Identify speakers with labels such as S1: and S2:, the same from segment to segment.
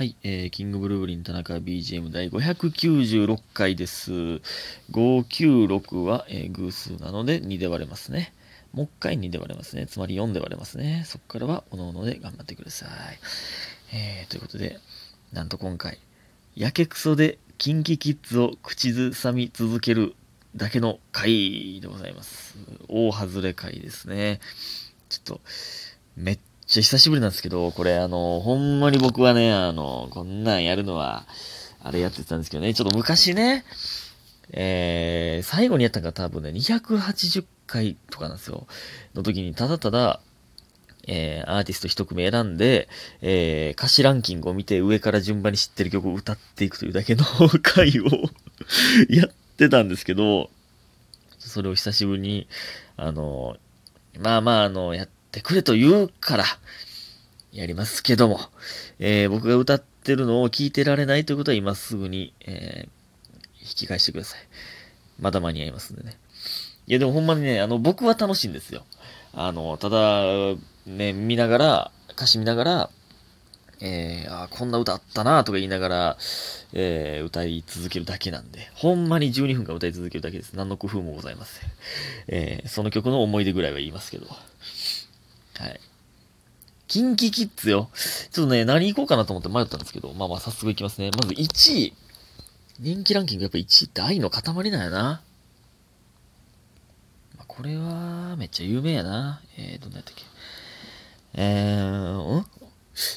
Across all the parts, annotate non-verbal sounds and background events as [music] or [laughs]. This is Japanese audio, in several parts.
S1: はい、えー、キングブルーブリン田中 BGM 第596回です。596は、えー偶数なので2で割れますね。もう一回2で割れますね。つまり4で割れますね。そこからはおのおので頑張ってください。えー、ということで、なんと今回、やけくそでキンキキッズを口ずさみ続けるだけの回でございます。大外れ回ですね。ちょっと、めっちゃ久しぶりなんですけど、これあの、ほんまに僕はね、あの、こんなんやるのは、あれやってたんですけどね、ちょっと昔ね、えー、最後にやったのが多分ね、280回とかなんですよ。の時に、ただただ、えー、アーティスト一組選んで、えー、歌詞ランキングを見て上から順番に知ってる曲を歌っていくというだけの [laughs] 回を [laughs] やってたんですけど、それを久しぶりに、あの、まあまあ、あの、やっててくれと言うから、やりますけども、えー僕が歌ってるのを聞いてられないということは今すぐに、えー引き返してください。まだ間に合いますんでね。いやでもほんまにね、あの、僕は楽しいんですよ。あの、ただ、ね、見ながら、歌詞見ながら、えー、あこんな歌あったなとか言いながら、えー歌い続けるだけなんで、ほんまに12分間歌い続けるだけです。何の工夫もございません。えーその曲の思い出ぐらいは言いますけど。はい。キンキキッズよ。ちょっとね、何行こうかなと思って迷ったんですけど、まあまあ早速行きますね。まず1位。人気ランキングやっぱ1位って愛の塊なんやな。まあ、これは、めっちゃ有名やな。えー、どんなやったっけ。えー、ん？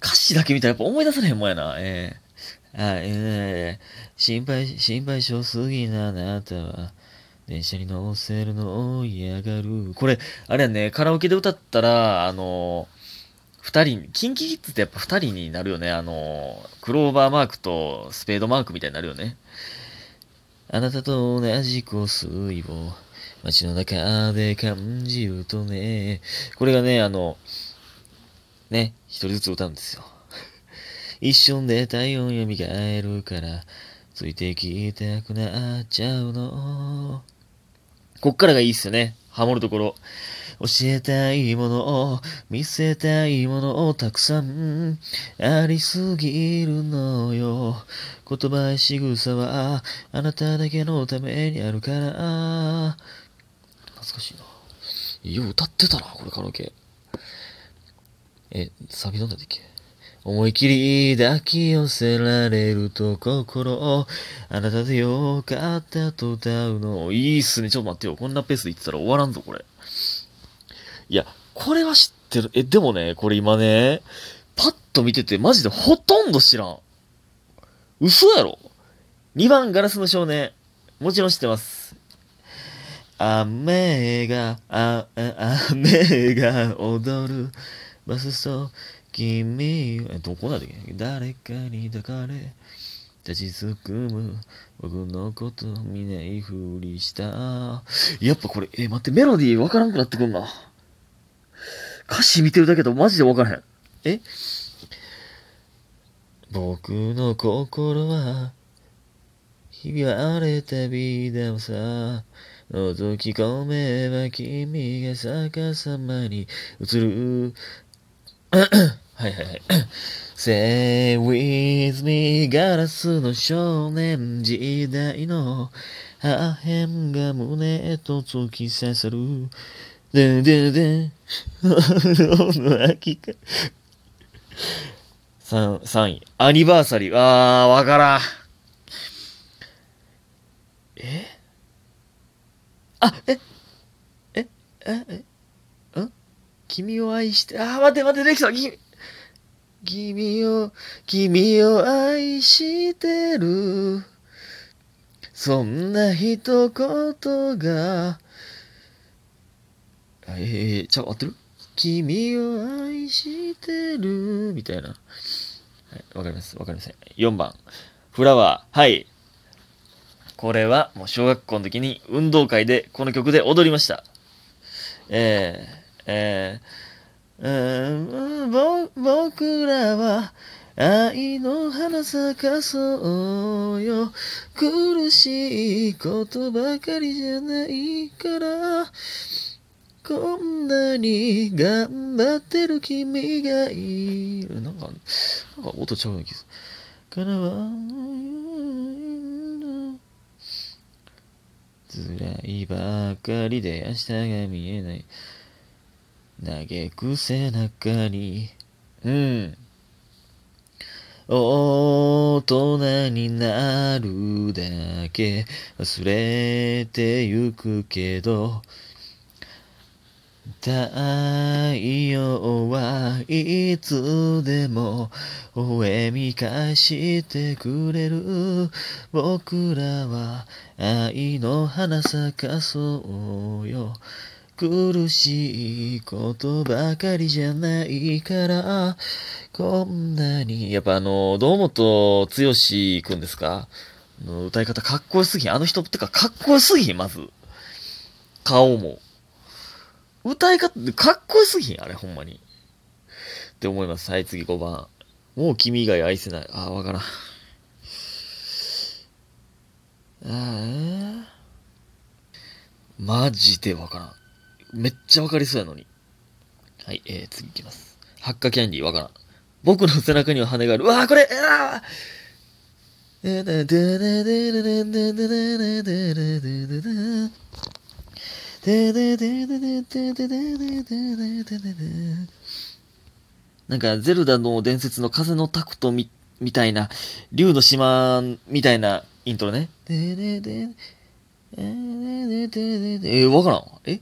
S1: 歌詞だけ見たらやっぱ思い出されへんもんやな。えー、あ、えー、心配、心配性すぎなあなたは、電車に乗せるのを嫌がる。これ、あれやね、カラオケで歌ったら、あの二人、キンキキッズってやっぱ二人になるよね。あのクローバーマークとスペードマークみたいになるよね。あなたと同じ香水を街の中で感じるとね。これがね、あの、ね、一人ずつ歌うんですよ。一瞬で体温蘇るから、ついてきたくなっちゃうの。こっからがいいっすよね。ハモるところ。教えたいものを、見せたいものをたくさんありすぎるのよ。言葉や仕草はあなただけのためにあるから。懐かしいな。よう歌ってたな、これカラオケ。え、サビどんなんだっけ？思い切り抱き寄せられると心をあなたでよかったと歌うの。いいっすね。ちょっと待ってよ。こんなペースで言ってたら終わらんぞ、これ。いや、これは知ってる。え、でもね、これ今ね、パッと見ててマジでほとんど知らん。嘘やろ ?2 番ガラスの少年。もちろん知ってます。雨が、あ、あ雨が踊る。バスと君、え、どこだっけ？誰かに抱かれ、立ちすくむ、僕のこと見ないふりした。やっぱこれ、え、待って、メロディーわからんくなってくんな。歌詞見てるだけだとマジでわからへん。え？僕の心は、ひび割れたビー玉さ。覗き込めば君が逆さまに映る。はいはいはい。Say with me ガラスの少年時代の破片が胸へと突き刺さる。でんでんでん。の秋か。三、三位。アニバーサリー。あー、わからん。え？あ、え、え、え、え、ん？君を愛して、あー、待って待って、できた。君、君を、君を愛してる。そんな一言が、えー、ちゃう、合ってる？君を愛してる、みたいな。はい、わかります、わかりません。4番。フラワー。はい。これは、もう小学校の時に運動会でこの曲で踊りました。えー、えー、僕らは愛の花咲かそうよ。苦しいことばかりじゃないから。こんなに頑張ってる君がいる。なんか、なんか音ちゃうような気がする。からは、辛いばかりで明日が見えない。嘆く背中に、うん。大人になるだけ。忘れてゆくけど。太陽はいつでも微笑み返してくれる。僕らは愛の花咲かそうよ苦しいことばかりじゃないから、こんなに。やっぱあの、堂本剛くんですか？の歌い方かっこよすぎん？あの人ってかかっこよすぎん、まず。顔も。歌い方ってかっこよすぎん、あれ、ほんまに。って思います。はい、次5番。もう君以外愛せない。あー、わからん。あーマジでわからん。めっちゃわかりそうやのに。はい、えー、次いきます。ハッカキャンディーわからん。僕の背中には羽がある。うわーこれあなんか、ゼルダの伝説の風のタクトみ、みたいな、竜の島みたいなイントロね。えー、わからん。え？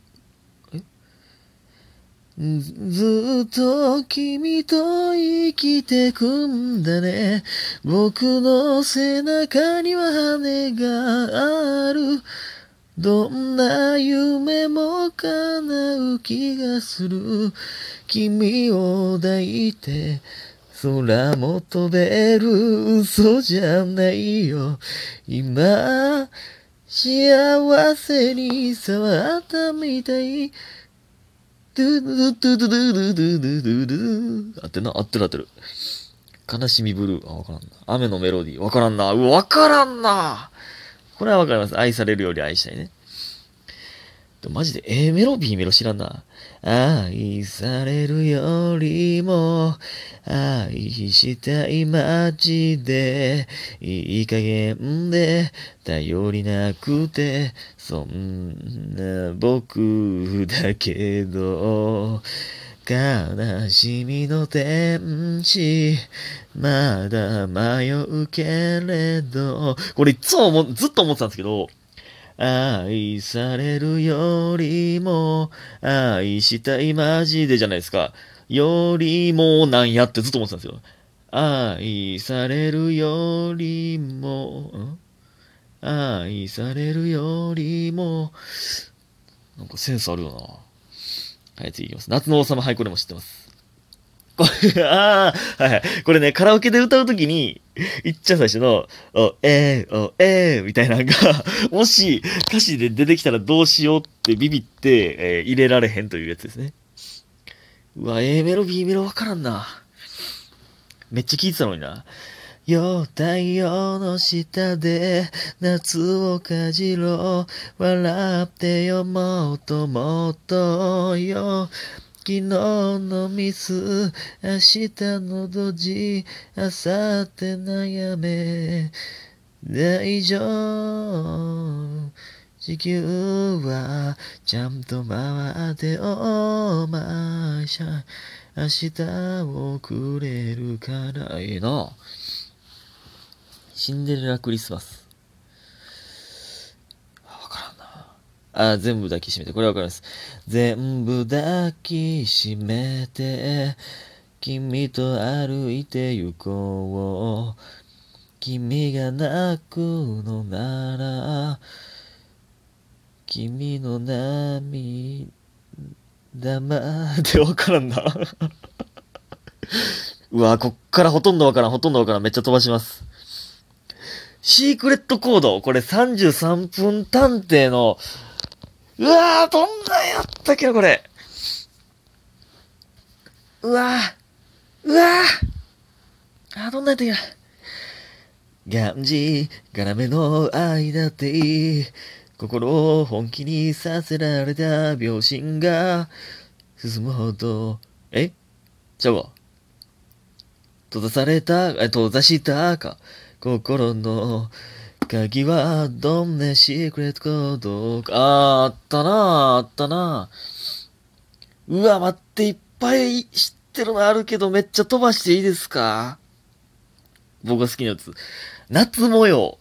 S1: ずっと君と生きてくんだね。僕の背中には羽がある。どんな夢も叶う気がする。君を抱いて空も飛べる嘘じゃないよ。今、幸せに触ったみたい。ドゥドゥドゥドゥドゥドゥドゥドゥドゥドゥ合ってるな合ってる合ってる。悲しみブルー。あ、わからんな。雨のメロディー。わからんな。うわ、わからんな。これはわかります。愛されるより愛したいね。でもマジで A メロ B メロ知らんな。愛されるよりも愛したいマジでいい加減で頼りなくてそんな僕だけど悲しみの天使まだ迷うけれどこれいつもずっと思ってたんですけど愛されるよりも、愛したいマジでじゃないですか。よりもなんやってずっと思ってたんですよ。愛されるよりも、愛されるよりも、なんかセンスあるよな。はい、次いきます。夏の王様、はい、これも知ってます。これ、ああ、はいはい。これね、カラオケで歌うときに、[laughs] いっちゃ最初の、お、えー、お、えー、みたいなのが、[laughs] もし歌詞で出てきたらどうしようってビビって、えー入れられへんというやつですね。うわ、A メロ、B メロわからんな。めっちゃ聞いてたのにな。よ、太陽の下で夏をかじろう。笑ってよ、もっともっとよ。昨日のミス、明日のドジ、明後日悩め。大丈夫。地球はちゃんと回っておましゃ。明日をくれるからええな。シンデレラクリスマス。あわからんな。あ、全部抱きしめて。これわかります。全部抱きしめて、君と歩いて行こう。君が泣くのなら、君の涙までわからんな。[laughs] うわこっからほとんどわからん、ほとんどわからん。めっちゃ飛ばします。シークレットコード。これ33分探偵の、うわー、どんなんやったっけな、これ。うわー、うわー。あ、どんなんやったっけな。がんじ、がらめの愛だっていい。心を本気にさせられた秒針が進むほど、え？ちゃうわ。閉ざされた、え、閉ざしたか。心の鍵はどんなシークレットコードか。あ、あったなああったなうわ、待って、いっぱい知ってるのあるけど、めっちゃ飛ばしていいですか？僕が好きなやつ。夏模様。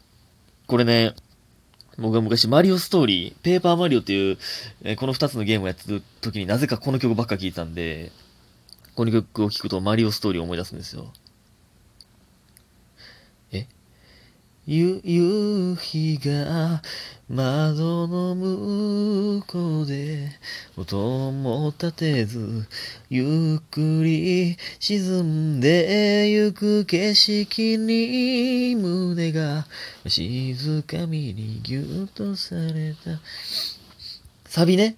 S1: これね、僕が昔マリオストーリー、ペーパーマリオっていう、えーこの二つのゲームをやってる時になぜかこの曲ばっか聴いたんで、この曲を聴くとマリオストーリーを思い出すんですよ。えゆ、夕日が窓の向こうで音も立てずゆっくり沈んでゆく景色に胸が静かみにぎゅっとされた。サビね。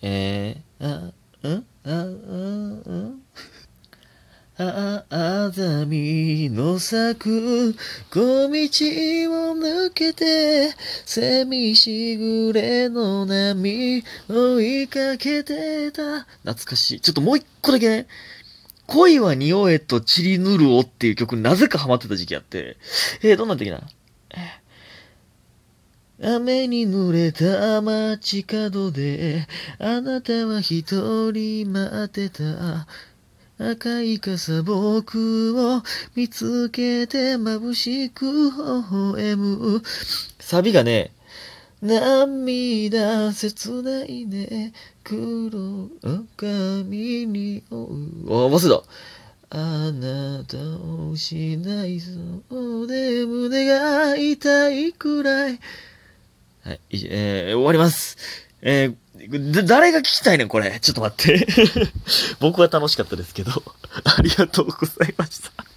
S1: えー、あ、ん？あ、あ、あ、あ、ざみの咲く小道を抜けてセミしぐれの波追いかけてた懐かしい。ちょっともう一個だけね。恋は匂えと散りぬるおっていう曲なぜかハマってた時期あって。えー、どんなんだっけな雨に濡れた街角であなたは一人待ってた赤い傘僕を見つけて眩しく微笑む。サビがね涙切ないね。黒髪におう。あ忘れた。あなたを失いそうで胸が痛いくらい。はい、えー終わります。えー誰が聞きたいねん、これ。ちょっと待って。[laughs] 僕は楽しかったですけど。[laughs] ありがとうございました。